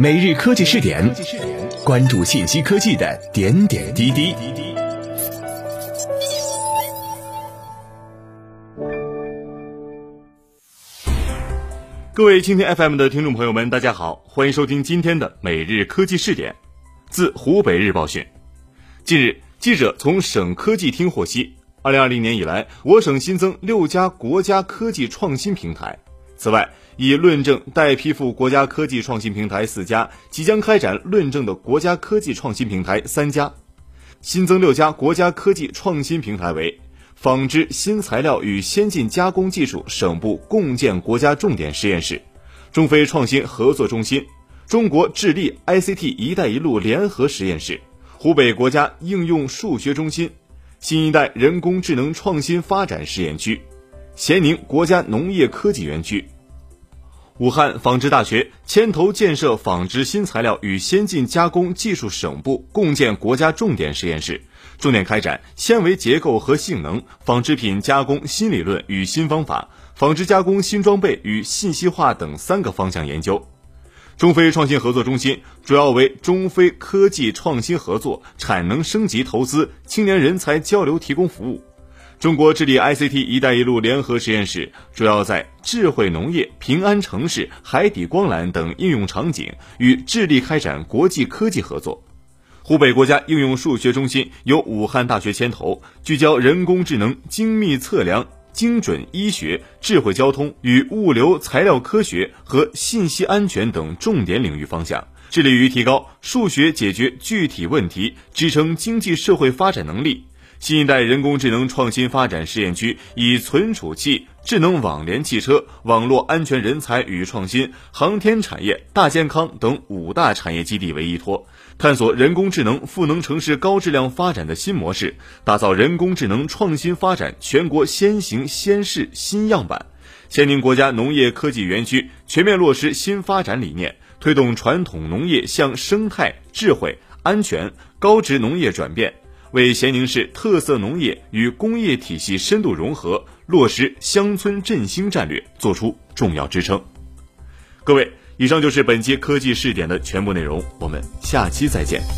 每日科技试点，关注信息科技的点点滴滴。各位蜻蜓 FM 的听众朋友们，大家好，欢迎收听今天的每日科技试点。自湖北日报讯，近日，记者从省科技厅获悉，二零二零年以来，我省新增六家国家科技创新平台。此外，已论证待批复国家科技创新平台四家，即将开展论证的国家科技创新平台三家，新增六家国家科技创新平台为：纺织新材料与先进加工技术省部共建国家重点实验室、中非创新合作中心、中国智利 ICT“ 一带一路”联合实验室、湖北国家应用数学中心、新一代人工智能创新发展试验区、咸宁国家农业科技园区。武汉纺织大学牵头建设纺织新材料与先进加工技术省部共建国家重点实验室，重点开展纤维结构和性能、纺织品加工新理论与新方法、纺织加工新装备与信息化等三个方向研究。中非创新合作中心主要为中非科技创新合作、产能升级投资、青年人才交流提供服务。中国智利 ICT“ 一带一路”联合实验室主要在智慧农业、平安城市、海底光缆等应用场景与智利开展国际科技合作。湖北国家应用数学中心由武汉大学牵头，聚焦人工智能、精密测量、精准医学、智慧交通与物流材料科学和信息安全等重点领域方向，致力于提高数学解决具体问题、支撑经济社会发展能力。新一代人工智能创新发展试验区以存储器、智能网联汽车、网络安全人才与创新、航天产业、大健康等五大产业基地为依托，探索人工智能赋能城市高质量发展的新模式，打造人工智能创新发展全国先行先试新样板。咸宁国家农业科技园区全面落实新发展理念，推动传统农业向生态、智慧、安全、高值农业转变。为咸宁市特色农业与工业体系深度融合、落实乡村振兴战略作出重要支撑。各位，以上就是本期科技试点的全部内容，我们下期再见。